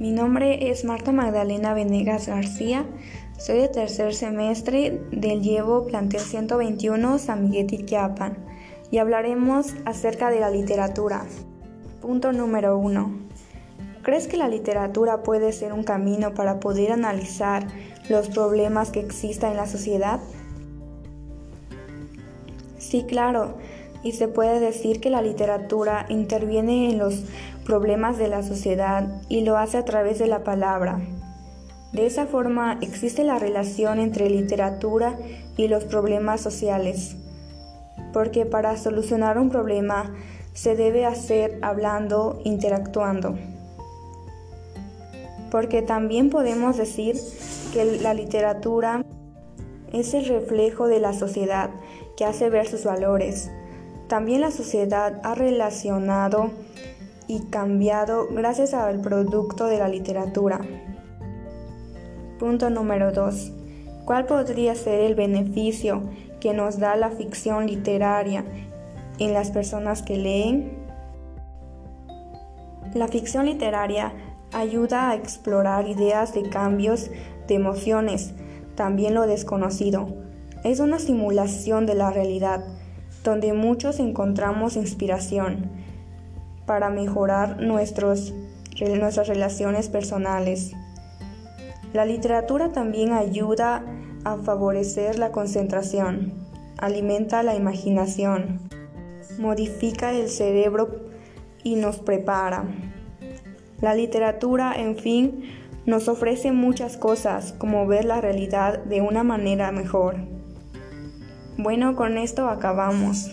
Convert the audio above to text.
Mi nombre es Marta Magdalena Venegas García. Soy de tercer semestre del Llevo Plantel 121 San Miguel y hablaremos acerca de la literatura. Punto número 1. ¿Crees que la literatura puede ser un camino para poder analizar los problemas que existan en la sociedad? Sí, claro, y se puede decir que la literatura interviene en los problemas de la sociedad y lo hace a través de la palabra. De esa forma existe la relación entre literatura y los problemas sociales, porque para solucionar un problema se debe hacer hablando, interactuando. Porque también podemos decir que la literatura es el reflejo de la sociedad que hace ver sus valores, también la sociedad ha relacionado y cambiado gracias al producto de la literatura. Punto número 2. ¿Cuál podría ser el beneficio que nos da la ficción literaria en las personas que leen? La ficción literaria ayuda a explorar ideas de cambios de emociones, también lo desconocido. Es una simulación de la realidad donde muchos encontramos inspiración para mejorar nuestros, nuestras relaciones personales. La literatura también ayuda a favorecer la concentración, alimenta la imaginación, modifica el cerebro y nos prepara. La literatura, en fin, nos ofrece muchas cosas como ver la realidad de una manera mejor. Bueno, con esto acabamos.